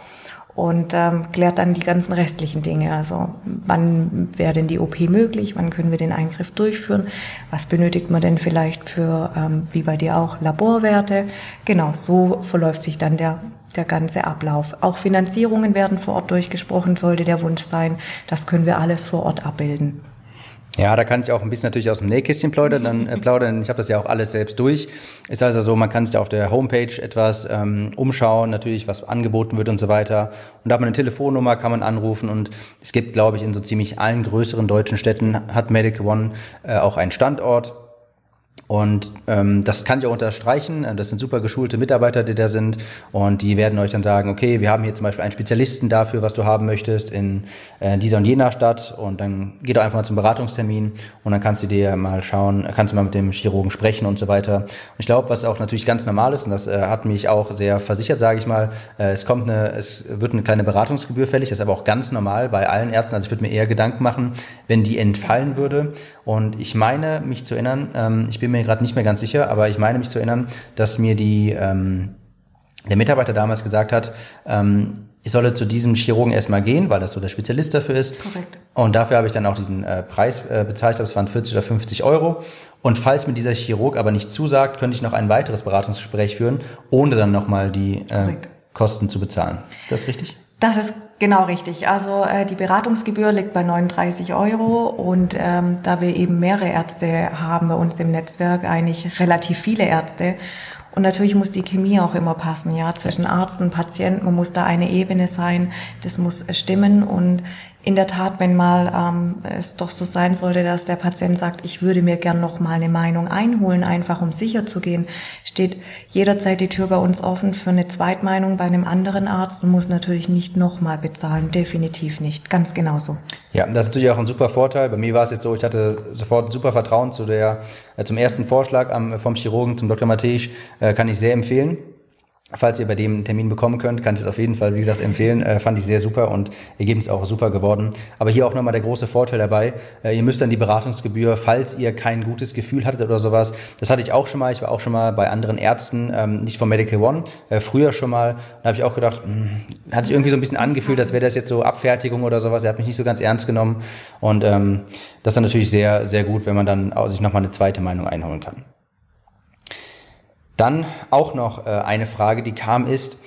und ähm, klärt dann die ganzen restlichen Dinge. Also wann wäre denn die OP möglich? Wann können wir den Eingriff durchführen? Was benötigt man denn vielleicht für, ähm, wie bei dir auch, Laborwerte? Genau, so verläuft sich dann der der ganze Ablauf. Auch Finanzierungen werden vor Ort durchgesprochen, sollte der Wunsch sein. Das können wir alles vor Ort abbilden. Ja, da kann ich auch ein bisschen natürlich aus dem Nähkästchen plaudern. Dann, äh, plaudern. Ich habe das ja auch alles selbst durch. Ist also so, man kann sich da auf der Homepage etwas ähm, umschauen, natürlich, was angeboten wird und so weiter. Und da hat man eine Telefonnummer, kann man anrufen. Und es gibt, glaube ich, in so ziemlich allen größeren deutschen Städten hat Medical One äh, auch einen Standort. Und ähm, das kann ich auch unterstreichen. Das sind super geschulte Mitarbeiter, die da sind. Und die werden euch dann sagen, okay, wir haben hier zum Beispiel einen Spezialisten dafür, was du haben möchtest, in äh, dieser und jener Stadt. Und dann geh doch einfach mal zum Beratungstermin und dann kannst du dir mal schauen, kannst du mal mit dem Chirurgen sprechen und so weiter. Und ich glaube, was auch natürlich ganz normal ist, und das äh, hat mich auch sehr versichert, sage ich mal, äh, es kommt eine, es wird eine kleine Beratungsgebühr fällig, das ist aber auch ganz normal bei allen Ärzten. Also ich würde mir eher Gedanken machen, wenn die entfallen würde. Und ich meine, mich zu erinnern, ähm, ich bin mir gerade nicht mehr ganz sicher, aber ich meine mich zu erinnern, dass mir die ähm, der Mitarbeiter damals gesagt hat, ähm, ich solle zu diesem Chirurgen erstmal gehen, weil das so der Spezialist dafür ist. Korrekt. Und dafür habe ich dann auch diesen äh, Preis äh, bezahlt, das waren 40 oder 50 Euro. Und falls mir dieser Chirurg aber nicht zusagt, könnte ich noch ein weiteres Beratungsgespräch führen, ohne dann nochmal die äh, Kosten zu bezahlen. Ist das richtig? Das ist genau richtig. Also äh, die Beratungsgebühr liegt bei 39 Euro und ähm, da wir eben mehrere Ärzte haben bei uns im Netzwerk, eigentlich relativ viele Ärzte. Und natürlich muss die Chemie auch immer passen, ja, zwischen Arzt und Patient. Man muss da eine Ebene sein. Das muss stimmen und in der Tat, wenn mal ähm, es doch so sein sollte, dass der Patient sagt, ich würde mir gern noch mal eine Meinung einholen, einfach um sicher zu gehen, steht jederzeit die Tür bei uns offen für eine Zweitmeinung bei einem anderen Arzt und muss natürlich nicht noch mal bezahlen, definitiv nicht, ganz genauso. Ja, das ist natürlich auch ein super Vorteil. Bei mir war es jetzt so, ich hatte sofort ein super Vertrauen zu der, äh, zum ersten Vorschlag am, vom Chirurgen, zum Dr. Matthäus, äh, kann ich sehr empfehlen. Falls ihr bei dem einen Termin bekommen könnt, kann ich es auf jeden Fall, wie gesagt, empfehlen. Äh, fand ich sehr super und Ergebnis auch super geworden. Aber hier auch nochmal der große Vorteil dabei. Äh, ihr müsst dann die Beratungsgebühr, falls ihr kein gutes Gefühl hattet oder sowas. Das hatte ich auch schon mal. Ich war auch schon mal bei anderen Ärzten, ähm, nicht von Medical One, äh, früher schon mal. Da habe ich auch gedacht, mh, hm, hat sich irgendwie so ein bisschen angefühlt, als wäre das jetzt so Abfertigung oder sowas. Er hat mich nicht so ganz ernst genommen. Und ähm, das ist dann natürlich sehr, sehr gut, wenn man dann sich nochmal eine zweite Meinung einholen kann. Dann auch noch äh, eine Frage, die kam, ist,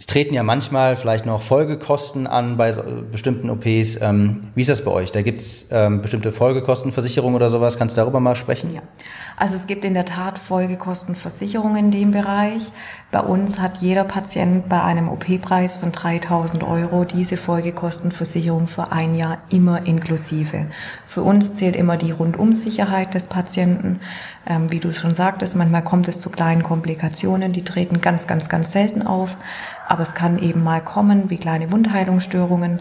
es treten ja manchmal vielleicht noch Folgekosten an bei so, bestimmten OPs. Ähm, wie ist das bei euch? Da gibt es ähm, bestimmte Folgekostenversicherungen oder sowas. Kannst du darüber mal sprechen? Ja, also es gibt in der Tat Folgekostenversicherungen in dem Bereich. Bei uns hat jeder Patient bei einem OP-Preis von 3000 Euro diese Folgekostenversicherung für ein Jahr immer inklusive. Für uns zählt immer die Rundumsicherheit des Patienten. Ähm, wie du es schon sagtest, manchmal kommt es zu kleinen Komplikationen, die treten ganz, ganz, ganz selten auf aber es kann eben mal kommen wie kleine Wundheilungsstörungen.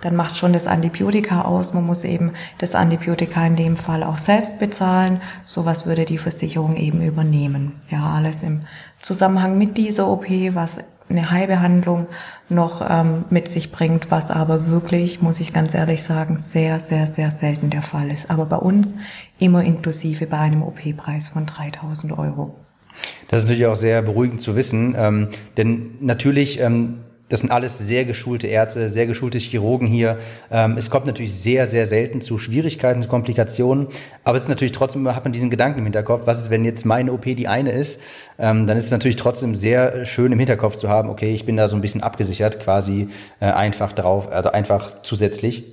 Dann macht schon das Antibiotika aus. Man muss eben das Antibiotika in dem Fall auch selbst bezahlen. Sowas würde die Versicherung eben übernehmen. Ja, alles im Zusammenhang mit dieser OP, was eine Heilbehandlung noch ähm, mit sich bringt, was aber wirklich, muss ich ganz ehrlich sagen, sehr, sehr, sehr selten der Fall ist. Aber bei uns immer inklusive bei einem OP-Preis von 3000 Euro. Das ist natürlich auch sehr beruhigend zu wissen, ähm, denn natürlich ähm, das sind alles sehr geschulte Ärzte, sehr geschulte Chirurgen hier. Ähm, es kommt natürlich sehr, sehr selten zu Schwierigkeiten, zu Komplikationen. Aber es ist natürlich trotzdem, hat man diesen Gedanken im Hinterkopf, was ist, wenn jetzt meine OP die eine ist? Ähm, dann ist es natürlich trotzdem sehr schön im Hinterkopf zu haben, okay, ich bin da so ein bisschen abgesichert, quasi äh, einfach drauf, also einfach zusätzlich.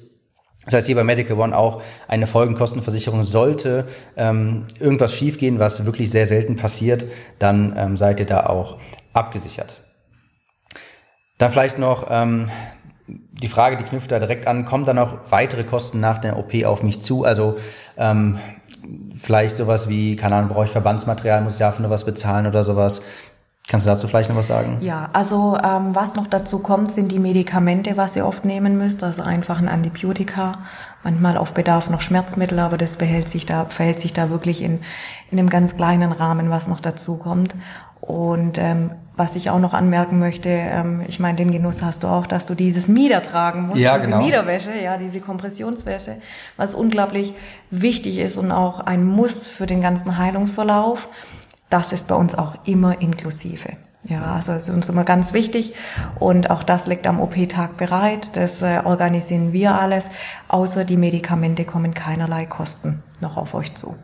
Das heißt, hier bei Medical One auch eine Folgenkostenversicherung sollte ähm, irgendwas schiefgehen, was wirklich sehr selten passiert, dann ähm, seid ihr da auch abgesichert. Dann vielleicht noch ähm, die Frage, die knüpft da direkt an, kommen dann noch weitere Kosten nach der OP auf mich zu? Also ähm, vielleicht sowas wie, keine Ahnung, brauche ich Verbandsmaterial, muss ich dafür noch was bezahlen oder sowas? Kannst du dazu vielleicht noch was sagen? Ja, also ähm, was noch dazu kommt, sind die Medikamente, was ihr oft nehmen müsst. Also einfach ein Antibiotika, manchmal auf Bedarf noch Schmerzmittel, aber das behält sich da, verhält sich da wirklich in, in einem ganz kleinen Rahmen, was noch dazu kommt. Und ähm, was ich auch noch anmerken möchte, ähm, ich meine, den Genuss hast du auch, dass du dieses Mieder tragen musst, ja, diese genau. Miederwäsche, ja, diese Kompressionswäsche, was unglaublich wichtig ist und auch ein Muss für den ganzen Heilungsverlauf. Das ist bei uns auch immer inklusive. Ja, also ist uns immer ganz wichtig und auch das liegt am OP-Tag bereit. Das äh, organisieren wir alles. Außer die Medikamente kommen keinerlei Kosten noch auf euch zu.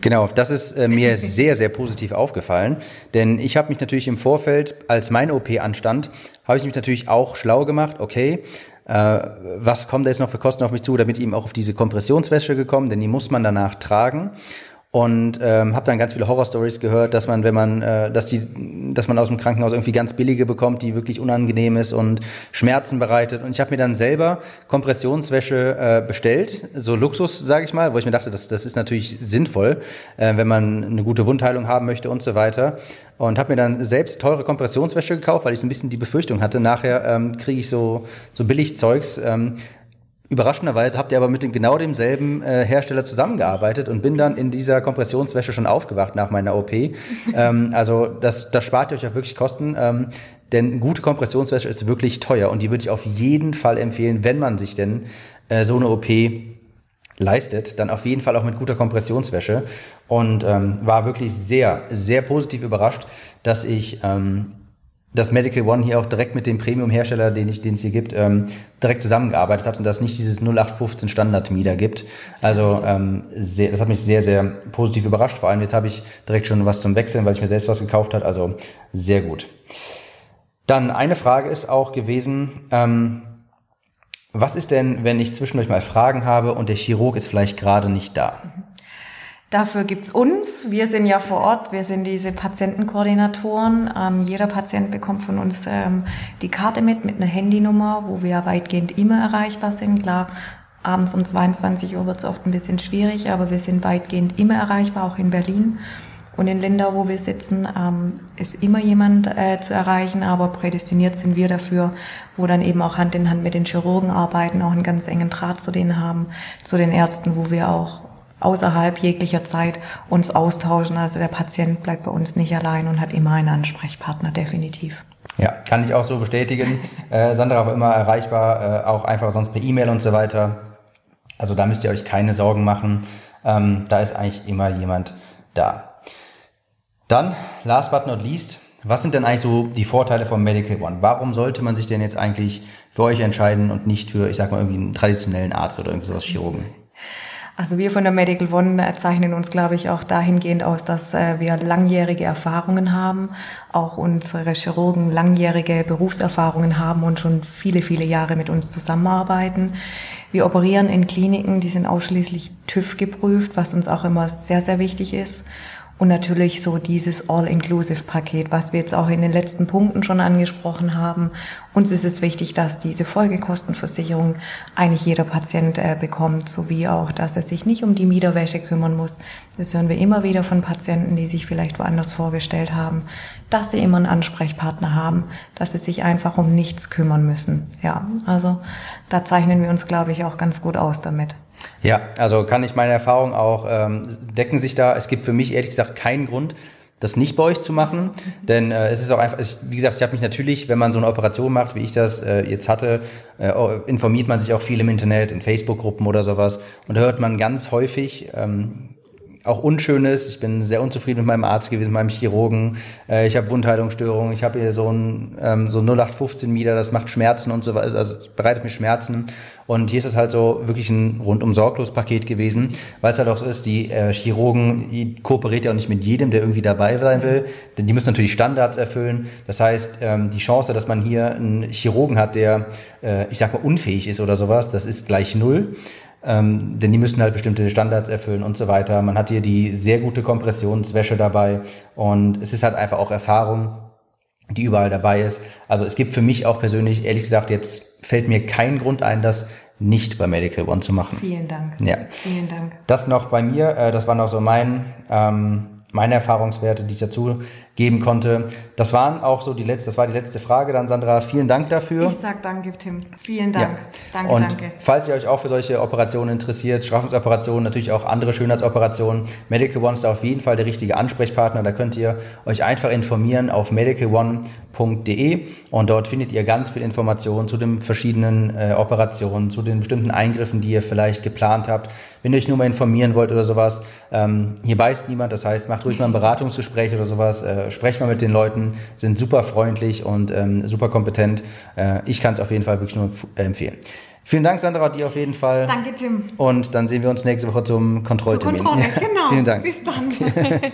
Genau, das ist äh, mir sehr, sehr positiv aufgefallen, denn ich habe mich natürlich im Vorfeld, als mein OP anstand, habe ich mich natürlich auch schlau gemacht, okay, äh, was kommt da jetzt noch für Kosten auf mich zu, damit ich eben auch auf diese Kompressionswäsche gekommen, denn die muss man danach tragen und ähm, habe dann ganz viele Horrorstories gehört, dass man, wenn man, äh, dass die, dass man aus dem Krankenhaus irgendwie ganz billige bekommt, die wirklich unangenehm ist und Schmerzen bereitet. Und ich habe mir dann selber Kompressionswäsche äh, bestellt, so Luxus, sage ich mal, wo ich mir dachte, das, das ist natürlich sinnvoll, äh, wenn man eine gute Wundheilung haben möchte und so weiter. Und habe mir dann selbst teure Kompressionswäsche gekauft, weil ich so ein bisschen die Befürchtung hatte, nachher ähm, kriege ich so so billig Zeugs. Ähm, Überraschenderweise habt ihr aber mit dem, genau demselben äh, Hersteller zusammengearbeitet und bin dann in dieser Kompressionswäsche schon aufgewacht nach meiner OP. ähm, also das, das spart ihr euch auch wirklich Kosten. Ähm, denn gute Kompressionswäsche ist wirklich teuer und die würde ich auf jeden Fall empfehlen, wenn man sich denn äh, so eine OP leistet, dann auf jeden Fall auch mit guter Kompressionswäsche. Und ähm, war wirklich sehr, sehr positiv überrascht, dass ich ähm, dass Medical One hier auch direkt mit dem Premium-Hersteller, den, ich, den es hier gibt, ähm, direkt zusammengearbeitet hat und dass nicht dieses 0815 Standard-Mieder gibt. Also ähm, sehr, das hat mich sehr, sehr positiv überrascht. Vor allem jetzt habe ich direkt schon was zum Wechseln, weil ich mir selbst was gekauft hat. Also sehr gut. Dann eine Frage ist auch gewesen, ähm, was ist denn, wenn ich zwischendurch mal Fragen habe und der Chirurg ist vielleicht gerade nicht da? Dafür gibt's uns. Wir sind ja vor Ort. Wir sind diese Patientenkoordinatoren. Ähm, jeder Patient bekommt von uns ähm, die Karte mit, mit einer Handynummer, wo wir weitgehend immer erreichbar sind. Klar, abends um 22 Uhr wird's oft ein bisschen schwierig, aber wir sind weitgehend immer erreichbar, auch in Berlin. Und in Ländern, wo wir sitzen, ähm, ist immer jemand äh, zu erreichen, aber prädestiniert sind wir dafür, wo dann eben auch Hand in Hand mit den Chirurgen arbeiten, auch einen ganz engen Draht zu denen haben, zu den Ärzten, wo wir auch außerhalb jeglicher Zeit uns austauschen. Also der Patient bleibt bei uns nicht allein und hat immer einen Ansprechpartner, definitiv. Ja, kann ich auch so bestätigen. äh, Sandra war immer erreichbar, äh, auch einfach sonst per E-Mail und so weiter. Also da müsst ihr euch keine Sorgen machen. Ähm, da ist eigentlich immer jemand da. Dann, last but not least, was sind denn eigentlich so die Vorteile von Medical One? Warum sollte man sich denn jetzt eigentlich für euch entscheiden und nicht für, ich sag mal, irgendwie einen traditionellen Arzt oder irgendwas Chirurgen? Also wir von der Medical One zeichnen uns, glaube ich, auch dahingehend aus, dass äh, wir langjährige Erfahrungen haben, auch unsere Chirurgen langjährige Berufserfahrungen haben und schon viele, viele Jahre mit uns zusammenarbeiten. Wir operieren in Kliniken, die sind ausschließlich TÜV geprüft, was uns auch immer sehr, sehr wichtig ist. Und natürlich so dieses All-Inclusive-Paket, was wir jetzt auch in den letzten Punkten schon angesprochen haben. Uns ist es wichtig, dass diese Folgekostenversicherung eigentlich jeder Patient äh, bekommt, sowie auch, dass er sich nicht um die Miederwäsche kümmern muss. Das hören wir immer wieder von Patienten, die sich vielleicht woanders vorgestellt haben, dass sie immer einen Ansprechpartner haben, dass sie sich einfach um nichts kümmern müssen. Ja, also da zeichnen wir uns, glaube ich, auch ganz gut aus damit. Ja, also kann ich meine Erfahrung auch ähm, decken sich da. Es gibt für mich ehrlich gesagt keinen Grund, das nicht bei euch zu machen, denn äh, es ist auch einfach, ich, wie gesagt, ich habe mich natürlich, wenn man so eine Operation macht, wie ich das äh, jetzt hatte, äh, informiert man sich auch viel im Internet, in Facebook-Gruppen oder sowas und da hört man ganz häufig ähm, auch Unschönes. Ich bin sehr unzufrieden mit meinem Arzt gewesen, meinem Chirurgen. Äh, ich habe Wundheilungsstörungen. Ich habe hier so ein ähm, so 0815 Meter, das macht Schmerzen und so weiter. Also bereitet mir Schmerzen. Und hier ist es halt so wirklich ein rundum sorglos Paket gewesen, weil es halt auch so ist, die äh, Chirurgen, die kooperiert ja auch nicht mit jedem, der irgendwie dabei sein will, denn die müssen natürlich Standards erfüllen. Das heißt, ähm, die Chance, dass man hier einen Chirurgen hat, der, äh, ich sag mal, unfähig ist oder sowas, das ist gleich null. Ähm, denn die müssen halt bestimmte Standards erfüllen und so weiter. Man hat hier die sehr gute Kompressionswäsche dabei und es ist halt einfach auch Erfahrung, die überall dabei ist. Also es gibt für mich auch persönlich, ehrlich gesagt, jetzt fällt mir kein Grund ein, das nicht bei Medical One zu machen. Vielen Dank. Ja. Vielen Dank. Das noch bei mir, äh, das war noch so mein, ähm, meine Erfahrungswerte, die ich dazu geben konnte. Das waren auch so die letzte, das war die letzte Frage dann, Sandra. Vielen Dank dafür. Ich sag danke, Tim. Vielen Dank. Ja. Danke, und danke. Falls ihr euch auch für solche Operationen interessiert, Straffungsoperationen, natürlich auch andere Schönheitsoperationen, Medical One ist auf jeden Fall der richtige Ansprechpartner. Da könnt ihr euch einfach informieren auf medicalone.de und dort findet ihr ganz viel Informationen zu den verschiedenen äh, Operationen, zu den bestimmten Eingriffen, die ihr vielleicht geplant habt. Wenn ihr euch nur mal informieren wollt oder sowas, ähm, hier beißt niemand, das heißt, macht ruhig mal ein Beratungsgespräch oder sowas. Äh, äh, sprecht mal mit den Leuten, sind super freundlich und ähm, super kompetent. Äh, ich kann es auf jeden Fall wirklich nur empfehlen. Vielen Dank, Sandra, dir auf jeden Fall. Danke, Tim. Und dann sehen wir uns nächste Woche zum Kontrolltermin. Zur Kontrolle, genau. Vielen Dank. Bis dann.